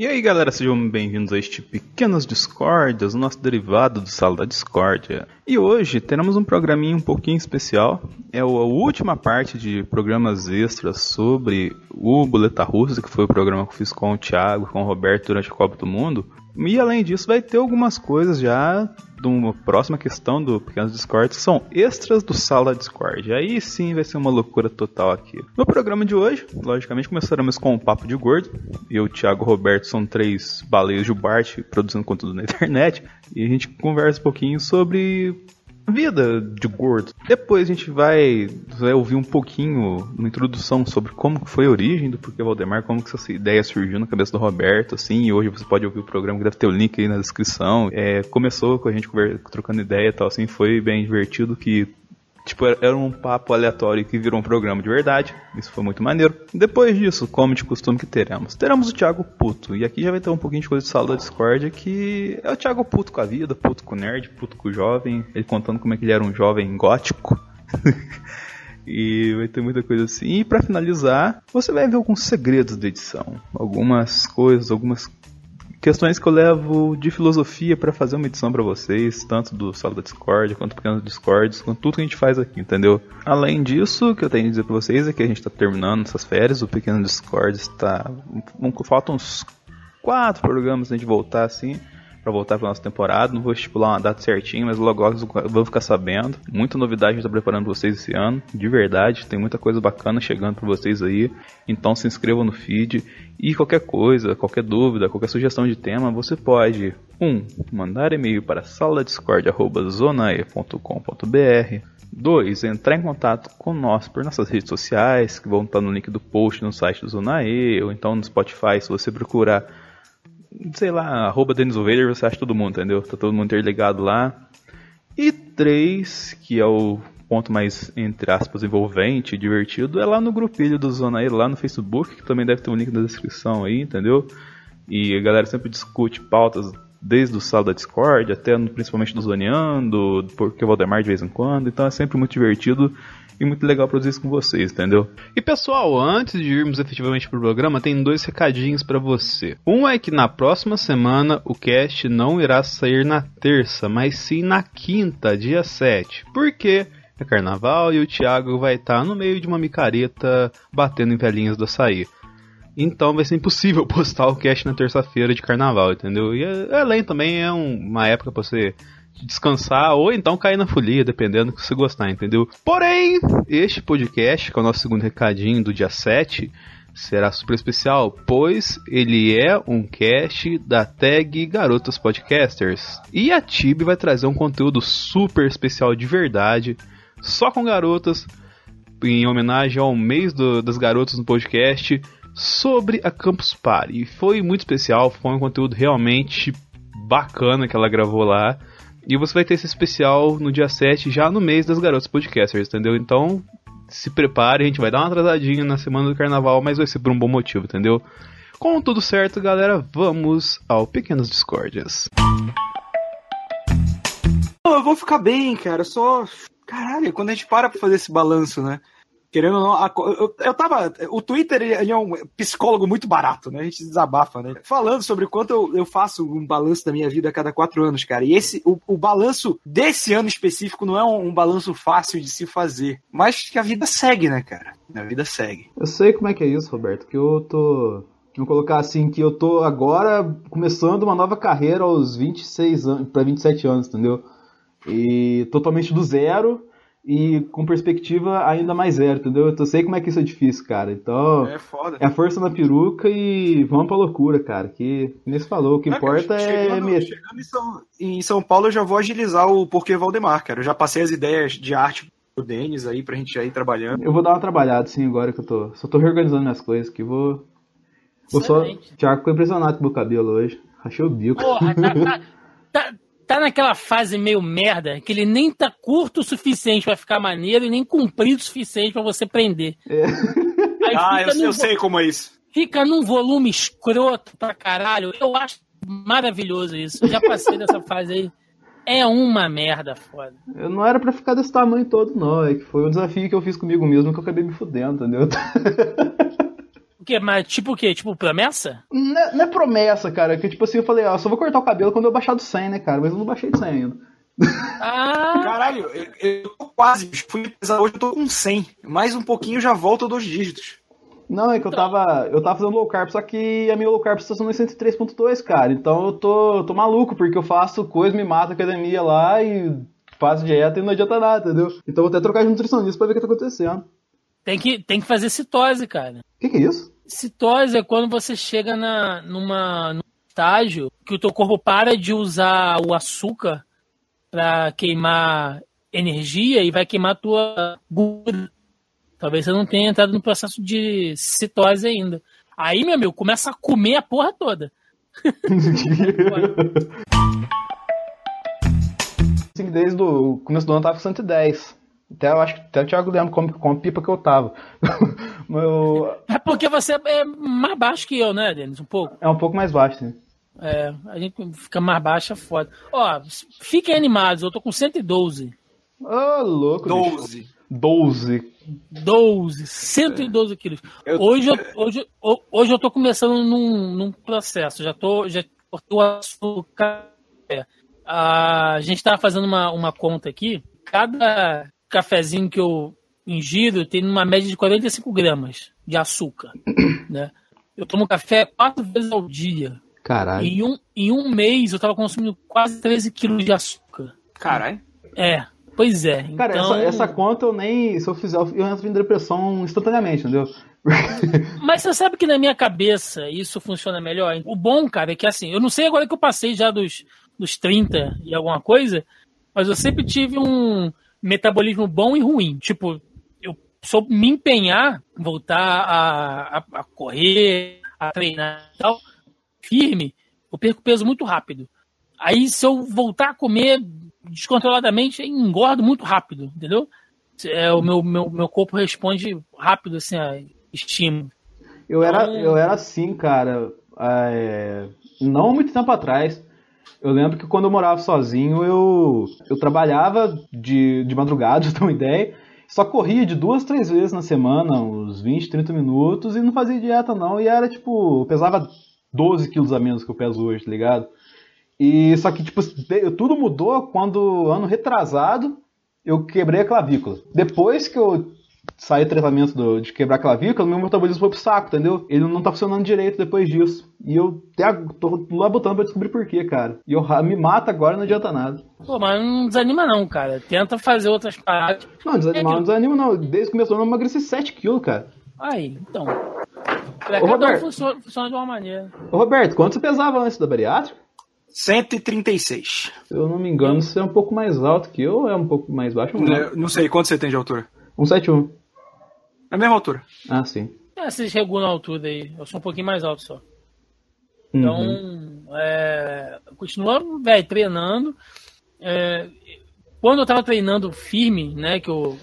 E aí galera, sejam bem-vindos a este Pequenas Discórdias, o nosso derivado do Sala da Discórdia. E hoje teremos um programinha um pouquinho especial. É a última parte de programas extras sobre o Boleta Russa, que foi o programa que eu fiz com o Thiago, com o Roberto durante a Copa do Mundo. E além disso, vai ter algumas coisas já de uma próxima questão do Pequenos Discord, que são extras do Sala Discord. Aí sim vai ser uma loucura total aqui. No programa de hoje, logicamente, começaremos com o Papo de Gordo. Eu, Thiago Roberto, são três baleias de Bart produzindo conteúdo na internet. E a gente conversa um pouquinho sobre vida de gordo. Depois a gente vai, vai ouvir um pouquinho uma introdução sobre como foi a origem do Porquê Valdemar, como que essa ideia surgiu na cabeça do Roberto, assim, e hoje você pode ouvir o programa que deve ter o link aí na descrição. É, começou com a gente trocando ideia e tal, assim, foi bem divertido que Tipo, era um papo aleatório que virou um programa de verdade. Isso foi muito maneiro. Depois disso, como de costume que teremos? Teremos o Thiago Puto. E aqui já vai ter um pouquinho de coisa de sala da Discord, que é o Thiago puto com a vida, puto com o nerd, puto com o jovem. Ele contando como é que ele era um jovem gótico. e vai ter muita coisa assim. E para finalizar, você vai ver alguns segredos da edição. Algumas coisas, algumas questões que eu levo de filosofia para fazer uma edição para vocês, tanto do Sala da Discord, quanto pequenos Discords, quanto tudo que a gente faz aqui, entendeu? Além disso, o que eu tenho a dizer para vocês é que a gente está terminando essas férias, o pequeno Discord está. Faltam uns quatro programas a gente voltar assim para voltar para nossa temporada. Não vou estipular uma data certinha, mas logo logo vão ficar sabendo. Muita novidade a gente tá preparando vocês esse ano, de verdade. Tem muita coisa bacana chegando para vocês aí. Então se inscrevam no feed e qualquer coisa, qualquer dúvida, qualquer sugestão de tema, você pode 1. Um, mandar e-mail para saladiscord@zonae.com.br 2. Entrar em contato com nós por nossas redes sociais, que vão estar no link do post no site do Zonae, ou então no Spotify, se você procurar sei lá, arroba Dennis Vader, você acha todo mundo, entendeu? Tá todo mundo interligado lá. E três, que é o ponto mais, entre aspas, envolvente, divertido, é lá no grupilho do Zona lá no Facebook, que também deve ter um link na descrição aí, entendeu? E a galera sempre discute pautas desde o sal da Discord até principalmente do Zoneando, porque o Valdemar de vez em quando, então é sempre muito divertido e muito legal produzir isso com vocês, entendeu? E pessoal, antes de irmos efetivamente pro programa, tem dois recadinhos para você. Um é que na próxima semana o cast não irá sair na terça, mas sim na quinta, dia 7. Por quê? É carnaval e o Thiago vai estar tá no meio de uma micareta batendo em velhinhas do açaí. Então vai ser impossível postar o cast na terça-feira de carnaval, entendeu? E além também é um, uma época pra você descansar ou então cair na folia, dependendo do que você gostar, entendeu? Porém, este podcast, que é o nosso segundo recadinho do dia 7, será super especial, pois ele é um cast da tag Garotas Podcasters. E a Tib vai trazer um conteúdo super especial de verdade, só com garotas, em homenagem ao mês do, das garotas no podcast, sobre a Campus Party. E foi muito especial, foi um conteúdo realmente bacana que ela gravou lá. E você vai ter esse especial no dia 7, já no mês das garotas podcasters, entendeu? Então, se prepare, a gente vai dar uma atrasadinha na semana do carnaval, mas vai ser por um bom motivo, entendeu? Com tudo certo, galera, vamos ao Pequenas Discórdias. Eu vou ficar bem, cara, só. Caralho, quando a gente para pra fazer esse balanço, né? Querendo ou não, a, eu, eu tava. O Twitter ele é um psicólogo muito barato, né? A gente desabafa, né? Falando sobre quanto eu, eu faço um balanço da minha vida a cada quatro anos, cara. E esse, o, o balanço desse ano específico não é um, um, balanço fácil de se fazer. Mas que a vida segue, né, cara? A vida segue. Eu sei como é que é isso, Roberto, que eu tô. Vamos colocar assim, que eu tô agora começando uma nova carreira aos 26 anos, pra 27 anos, entendeu? E totalmente do zero e com perspectiva ainda mais zero, entendeu? Eu sei como é que isso é difícil, cara. Então, é, foda. é a força na peruca e vamos pra loucura, cara. Que nem se falou, o que é, importa chegando, é. Chegando em São, em São Paulo, eu já vou agilizar o porquê Valdemar, cara. Eu já passei as ideias de arte pro Denis aí pra gente já ir trabalhando. Eu vou dar uma trabalhada, sim, agora que eu tô. Só tô reorganizando minhas coisas que vou. Vou só. Tiago ficou impressionado com o meu cabelo hoje. Achei o bico. Porra, tá, tá... tá, tá naquela fase meio merda que ele nem tá curto o suficiente pra ficar maneiro e nem comprido o suficiente pra você prender. Aí Ah, eu, eu sei como é isso. Fica num volume escroto pra caralho. Eu acho maravilhoso isso. Já passei dessa fase aí. É uma merda foda. Eu não era pra ficar desse tamanho todo, não. É que foi um desafio que eu fiz comigo mesmo que eu acabei me fudendo, entendeu? Quê? Mas tipo o quê? Tipo promessa? Não é, não é promessa, cara. Que tipo assim, eu falei, ó, só vou cortar o cabelo quando eu baixar do 100, né, cara? Mas eu não baixei do 100 ainda. Ah, Caralho, eu, eu tô quase. Fui pesar hoje, eu tô com 100. Mais um pouquinho já volto dois dígitos. Não, é que eu tava. Eu tava fazendo low carb, só que a minha low carb estacionou em 103.2, cara. Então eu tô, eu tô maluco, porque eu faço coisa, me mato academia lá e faço dieta e não adianta nada, entendeu? Então eu vou até trocar de nutricionista pra ver o que tá acontecendo. tem que, tem que fazer citose, cara. O que, que é isso? Citose é quando você chega na, numa, num estágio que o teu corpo para de usar o açúcar para queimar energia e vai queimar a tua gordura. Talvez você não tenha entrado no processo de citose ainda. Aí, meu amigo, começa a comer a porra toda. Assim, desde o começo do ano tava com 110. Até eu acho que até o Thiago lembra como, como pipa que eu tava. Mas eu- É porque você é mais baixo que eu, né, Denis? Um pouco. é um pouco mais baixo, sim. É, a gente fica mais baixo, é foda. Ó, fiquem animados, eu tô com 112. Ô, louco, bicho. 12. 12. 12, 112 quilos. Eu- Hoje, eu, hoje, ho- hoje eu tô começando num, num processo, já tô, já cortei o açúcar. É. A gente tava fazendo uma, uma conta aqui, cada cafezinho que eu ingiro tem uma média de 45 gramas de açúcar, né? Eu tomo café quatro vezes ao dia. Caralho. Em um, em um mês eu tava consumindo quase 13 quilos de açúcar. Caralho. É, pois é. Cara, então... essa, essa conta eu nem. Se eu fizer, eu entro em depressão instantaneamente, entendeu? Mas você sabe que na minha cabeça isso funciona melhor? O bom, cara, é que assim, eu não sei agora que eu passei já dos, dos 30 e alguma coisa, mas eu sempre tive um metabolismo bom e ruim. Tipo, eu sou me empenhar, voltar a, a, a correr, a treinar e tal, firme, eu perco peso muito rápido. Aí se eu voltar a comer descontroladamente, eu engordo muito rápido, entendeu? É, o meu, meu, meu corpo responde rápido assim a estímulo. Eu era, Então- eu era assim, cara. é, não muito tempo atrás. Eu lembro que quando eu morava sozinho, eu, eu trabalhava de, de madrugada, pra ter uma ideia. Só corria de duas, três vezes na semana, uns 20, 30 minutos, e não fazia dieta não. E era tipo, eu pesava 12 quilos a menos que eu peso hoje, tá ligado? E só que, tipo, tudo mudou quando, ano retrasado, eu quebrei a clavícula. Depois que eu do tratamento do- de quebrar a clavícula, meu metabolismo foi pro saco, entendeu? Ele não tá funcionando direito depois disso. E eu até tô lá botando pra descobrir por quê, cara. E eu me mata agora não adianta nada. Pô, mas não desanima não, cara. Tenta fazer outras paradas. Não, desanimar É não desanima não. Desde que começou eu emagreci 7 quilos, cara. Aí, então. Pra Ô, cada um Roberto. funciona, funciona de uma maneira. Ô, Roberto, quanto você pesava antes da bariátrica? 136. Se eu não me engano, você é um pouco mais alto que eu ou é um pouco mais baixo? Não, Eu Não sei quanto você tem de altura. 171. Na mesma altura. Ah, sim. É, vocês regulam a altura aí. Eu sou um pouquinho mais alto só. Então, Uhum. é, continua, velho, treinando. É, quando eu tava treinando firme, né, que eu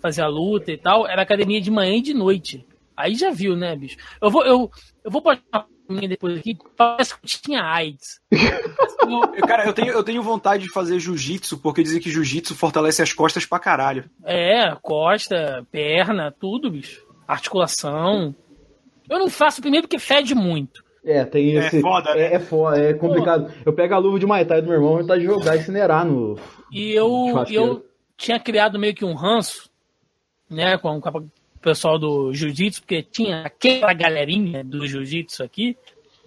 fazia luta e tal, era academia de manhã e de noite. Aí já viu, né, bicho? Eu vou, eu, eu vou postar uma minha depois aqui, parece que tinha AIDS. Cara, eu tenho, eu tenho vontade de fazer jiu-jitsu, porque dizem que jiu-jitsu fortalece as costas pra caralho. É, costa, perna, tudo, bicho. Articulação. Eu não faço primeiro porque fede muito. É, tem É esse. foda, né? É, é foda, é complicado. Eu pego a luva de Muay Thai do meu irmão e vontade de jogar e incinerar no. E eu, eu tinha criado meio que um ranço, né, com, com o pessoal do jiu-jitsu, porque tinha aquela galerinha do jiu-jitsu aqui,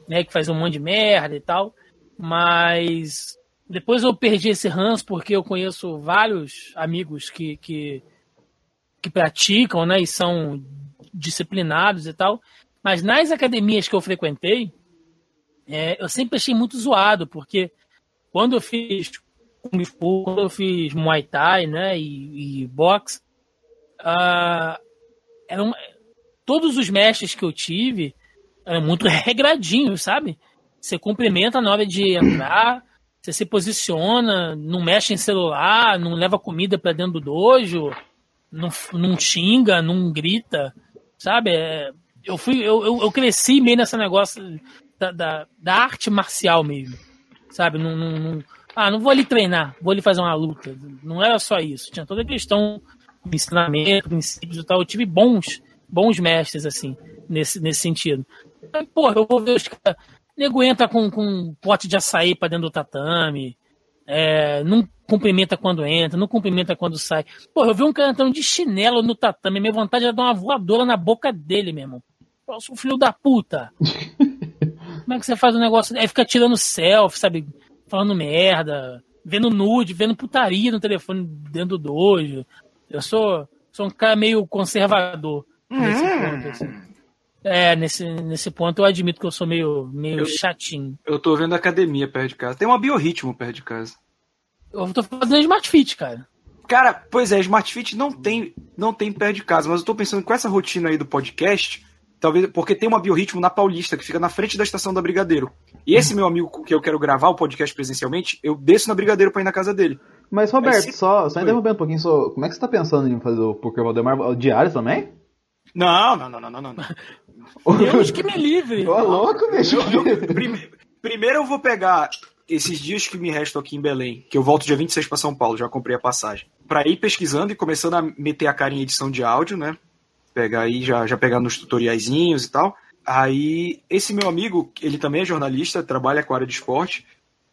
né, que faz um monte de merda e tal. Mas depois eu perdi esse ranço porque eu conheço vários amigos que, que, que praticam, né, e são disciplinados e tal. Mas nas academias que eu frequentei, é, eu sempre achei muito zoado, porque quando eu fiz Kung Fu, quando eu fiz Muay Thai, né, e, e boxe, ah, eram, todos os mestres que eu tive eram muito regradinhos, sabe? Você cumprimenta na hora de entrar, Você se posiciona, não mexe em celular, não leva comida pra dentro do dojo, não, não xinga, não grita, sabe? É, eu fui, eu, eu, eu cresci meio nesse negócio da, da, da arte marcial mesmo, sabe? Não, não, não- ah, não vou ali treinar, vou ali fazer uma luta. Não era só isso, tinha toda a questão ensinamento, princípios e tal. Eu tive bons, bons mestres, assim, nesse, nesse sentido. Aí, porra, eu vou ver os caras. Nego entra com, com um pote de açaí pra dentro do tatame. É, não cumprimenta quando entra, não cumprimenta quando sai. Porra, eu vi um cara entrando de chinelo no tatame. Minha vontade era dar uma voadora na boca dele, meu irmão. Eu sou filho da puta. Como é que você faz um negócio? Aí fica tirando selfie, sabe? Falando merda, vendo nude, vendo putaria no telefone dentro do dojo. Eu sou, sou um cara meio conservador nesse ponto, assim. É, nesse, nesse ponto eu admito que eu sou meio, meio Eu- chatinho. Eu tô vendo academia perto de casa. Tem uma biorritmo perto de casa. Eu tô fazendo Smart Fit, cara. Cara, pois é, Smart Fit não tem, não tem perto de casa, mas eu tô pensando com essa rotina aí do podcast, talvez porque tem uma biorritmo na Paulista, que fica na frente da estação da Brigadeiro. E esse meu amigo com que eu quero gravar o podcast presencialmente, eu desço na Brigadeiro pra ir na casa dele. Mas, Roberto, Mas se- só, só interrompendo um pouquinho, só, como é que você tá pensando em fazer o Poker Valdemar o diário também? Não, não, não, não, não, não. Deus que me livre. Ô, louco, bicho. Prime- Primeiro eu vou pegar esses dias que me restam aqui em Belém, que eu volto dia 26 pra São Paulo, já comprei a passagem. Pra ir pesquisando e começando a meter a cara em edição de áudio, né? Pegar aí, já, já pegar nos tutoriaizinhos e tal. Aí, esse meu amigo, ele também é jornalista, trabalha com a área de esporte,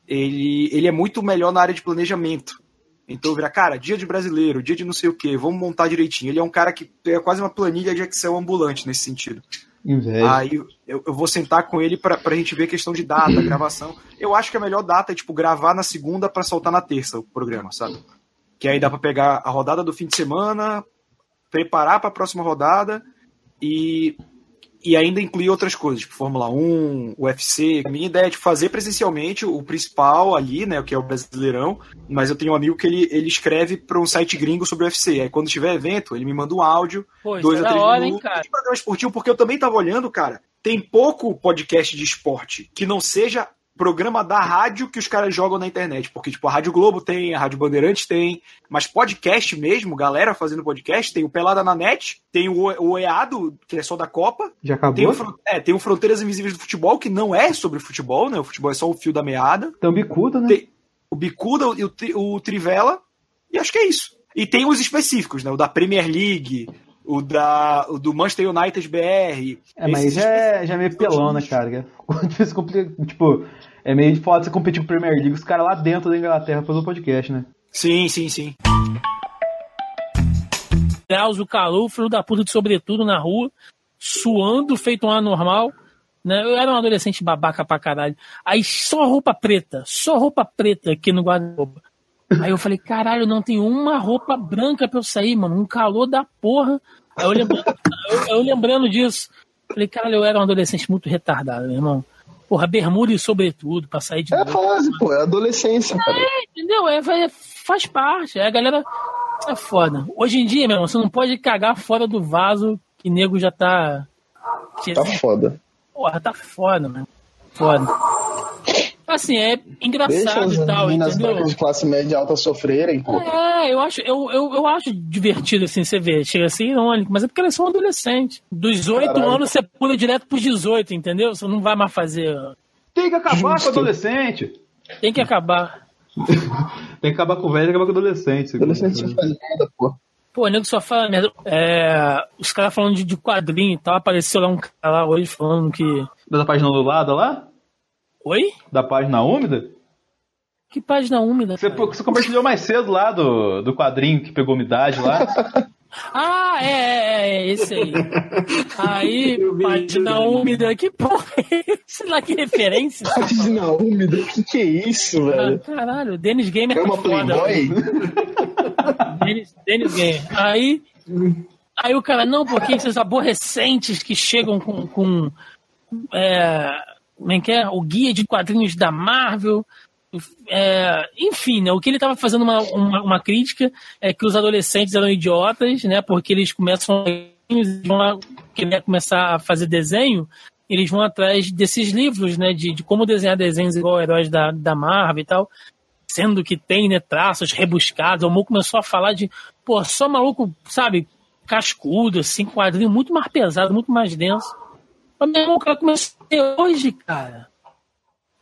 ele, ele é muito melhor na área de planejamento. Então vira, cara, dia de brasileiro, dia de não sei o que, vamos montar direitinho. Ele é um cara que é quase uma planilha de Excel ambulante nesse sentido. Inveja. Aí eu, eu vou sentar com ele pra, pra gente ver questão de data, gravação. Eu acho que a melhor data é, tipo, gravar na segunda pra soltar na terça o programa, sabe? Que aí dá pra pegar a rodada do fim de semana, preparar pra próxima rodada e, e ainda incluir outras coisas, tipo Fórmula 1, UFC. A minha ideia é de fazer presencialmente o principal ali, né, o que é o Brasileirão, mas eu tenho um amigo que ele, ele escreve pra um site gringo sobre o UFC. Aí quando tiver evento, ele me manda um áudio Pô, dois é a três hora, hein, minutos cara. de programa esportivo, porque eu também tava olhando, cara, tem pouco podcast de esporte que não seja programa da rádio que os caras jogam na internet, porque tipo, a Rádio Globo tem, a Rádio Bandeirantes tem, mas podcast mesmo, galera fazendo podcast, tem o Pelada na Net, tem o, o EADO, que é só da Copa, Já tem o, acabou? É, tem o Fronteiras Invisíveis do Futebol, que não é sobre futebol, né, o futebol é só o fio da meada, Tem um bicuda, né? tem o Bicuda e o, o Trivela, e acho que é isso. E tem os específicos, né? O da Premier League, o, da, o do Manchester United BR. É, mas já é, já é meio pelão, né, cara? É Tipo, é meio foda você competir com o Premier League, os caras lá dentro da Inglaterra fazendo podcast, né? Sim, sim, sim. Deus, o calor, filho da puta de sobretudo na rua, suando, feito um anormal. Né? Eu era um adolescente babaca pra caralho. Aí só roupa preta, só roupa preta aqui no guarda-roupa. Aí eu falei, caralho, não tem uma roupa branca pra eu sair, mano. Um calor da porra. Aí eu lembrando, eu, eu lembrando disso. Falei, caralho, eu era um adolescente muito retardado, meu irmão. Porra, bermuda e sobretudo, pra sair de É fase, pô, é adolescência, cara. Entendeu? É, vai- faz parte. É, a galera é foda. Hoje em dia, meu irmão, você não pode cagar fora do vaso que nego já tá. Tá foda. Porra, tá foda, mano. Foda. Assim, é Deixa engraçado as e tal, meninas entendeu? de classe média alta sofrerem, pô. É, eu acho, eu, eu, eu acho divertido assim, você ver. Chega assim, irônico, mas é porque elas são adolescentes. Dos 8 Caralho. anos você pula direto pros 18, entendeu? Você não vai mais fazer. Tem que acabar Justo. com o adolescente. Tem que acabar. Tem que acabar com o velho e acabar com o adolescente. Adolescente não faz nada, pô. Pô, o nego só fala merda. É, os caras falando de, de quadrinho e tal, apareceu lá um cara lá hoje falando que. Da página do lado lá? Oi? Da página úmida? Que página úmida? Você, cara? você compartilhou mais cedo lá do, do quadrinho que pegou umidade lá. Ah, é, é, é, esse aí. Aí, página úmida, que porra é esse? Sei lá que referência. Página úmida, o que, que é isso, Ah, velho? caralho, Dennis Gamer É tá uma foda. Playboy? Dennis, Dennis Gamer. Aí, aí o cara, não, porque esses aborrecentes que chegam com. com é, como é que é? O guia de quadrinhos da Marvel. É, enfim, né, o que ele estava fazendo uma, uma, uma crítica é que os adolescentes eram idiotas, né? Porque eles começam a- vão querer começar a fazer desenho eles vão atrás desses livros, né? De, de como desenhar desenhos igual heróis da, da Marvel e tal. Sendo que tem, né, traços rebuscados. O Mo começou a falar de, pô, só maluco, sabe, cascudo, assim, quadrinho muito mais pesado, muito mais denso. Mas meu irmão, o cara começou hoje, cara.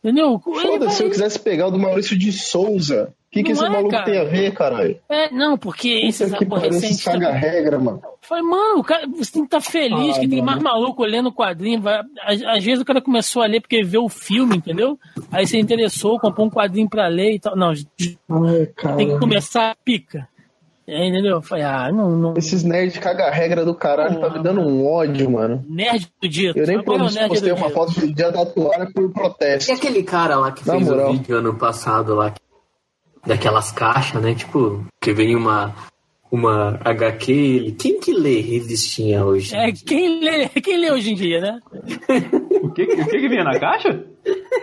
Entendeu? Ele Foda-se, vai- se eu quisesse pegar o do Maurício de Souza. O que, que esse é, maluco cara. tem a ver, caralho? É, não, porque esses que pariu, aborrecentes. esses caga-regra, mano. Falei, mano, o cara, você tem que estar feliz Ah, que tem mano. mais maluco olhando o quadrinho. Vai, às, às vezes o cara começou a ler porque viu o filme, entendeu? Aí você interessou, comprou um quadrinho pra ler e tal. Não, Ai, tem que começar a pica. É, entendeu? Eu Falei, ah, não, não. Esses nerds caga-regra do caralho tá me dando um ódio, mano. Nerd do dia. Eu nem Agora é postei uma dia. foto do dia da toalha por E protesto. aquele cara lá que Na fez moral. o vídeo ano passado lá, daquelas caixas, né? Tipo, que vem uma, uma HQ, ele... quem que lê revistinha hoje? É, quem lê, quem lê hoje em dia, né? O que, o que que vinha na caixa?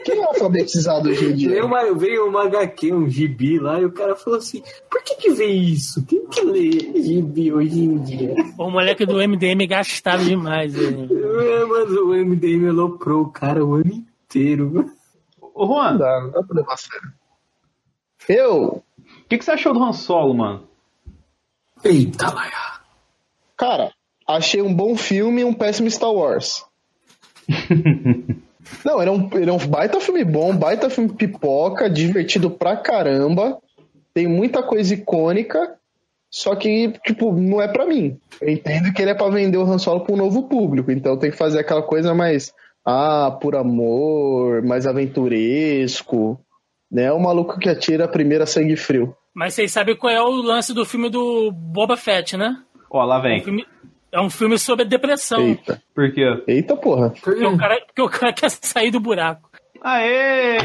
Quem é alfabetizado hoje em dia? Veio uma, veio uma HQ, um gibi lá, e o cara falou assim: por que que vê isso? Quem que lê gibi hoje em dia? O moleque do MDM gastava demais. né? É, mas o MDM aloprou o cara o ano inteiro. Ô, Juan, Não o dá, não dá pra levar a sério. Eu, que, que você achou do Han Solo, mano? Eita, Laia. cara, achei um bom filme e um péssimo Star Wars. Não, ele é, um, ele é um baita filme bom, baita filme pipoca, divertido pra caramba. Tem muita coisa icônica, só que, tipo, não é pra mim. Eu entendo que ele é pra vender o Han Solo pra um novo público, então tem que fazer aquela coisa mais, ah, por amor, mais aventuresco, né? O maluco que atira a primeira sangue frio. Mas vocês sabem qual é o lance do filme do Boba Fett, né? Ó, lá É um vem. filme, é um filme sobre depressão. Eita, Por quê? eita porra. Porque o, cara, porque o cara quer sair do buraco. Aê!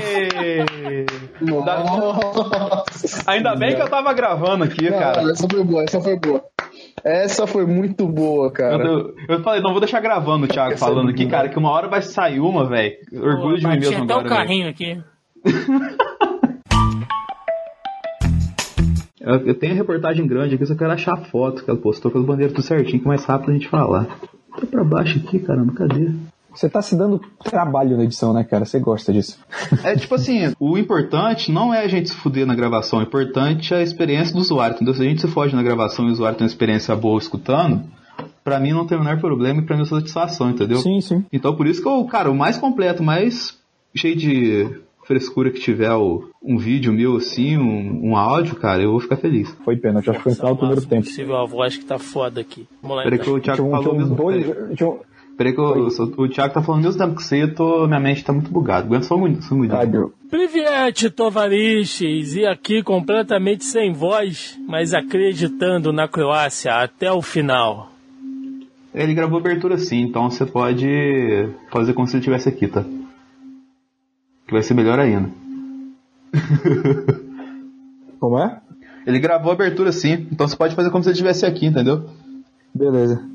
Nossa. Ainda bem que eu tava gravando aqui, Não, cara. essa foi boa, essa foi boa. Essa foi muito boa, cara. Eu, eu falei, não vou deixar gravando o Thiago Essa é falando muito aqui, boa. cara, que uma hora vai sair uma, velho. Orgulho de mim mesmo até agora, o velho. carrinho aqui. Eu, eu tenho a reportagem grande aqui, só quero achar a foto que ela postou com as bandeiras tudo certinho, que é mais rápido a gente falar. Tá pra baixo aqui, caramba, cadê? Você tá se dando trabalho na edição, né, cara? Você gosta disso. É tipo assim, o importante não é a gente se fuder na gravação, o importante é a experiência do usuário, entendeu? Se a gente se foge na gravação e o usuário tem uma experiência boa escutando, pra mim não tem o menor problema e pra mim é satisfação, entendeu? Sim, sim. Então por isso que eu, cara, o mais completo, mais cheio de frescura que tiver o- um vídeo meu assim, um, um áudio, cara, eu vou ficar feliz. Foi pena, já foi entrar no primeiro tempo. possível a voz que tá foda aqui. Vamos lá. Peraí que o Thiago Tinha falou tinha mesmo. dois. Peraí, Tinha peraí que eu- o, o Thiago tá falando mesmo tempo que você, eu tô, minha mente tá muito bugada. Aguenta só um só um minuto. Priviete Tovariches, e aqui completamente sem voz, mas acreditando na Croácia até o final. Ele gravou abertura sim, então você pode fazer como se ele estivesse aqui, tá? Que vai ser melhor ainda. Como é? Ele gravou a abertura sim, então você pode fazer como se ele estivesse aqui, entendeu? Beleza.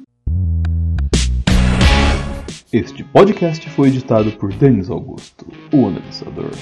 Este podcast foi editado por Denis Augusto, o analisador.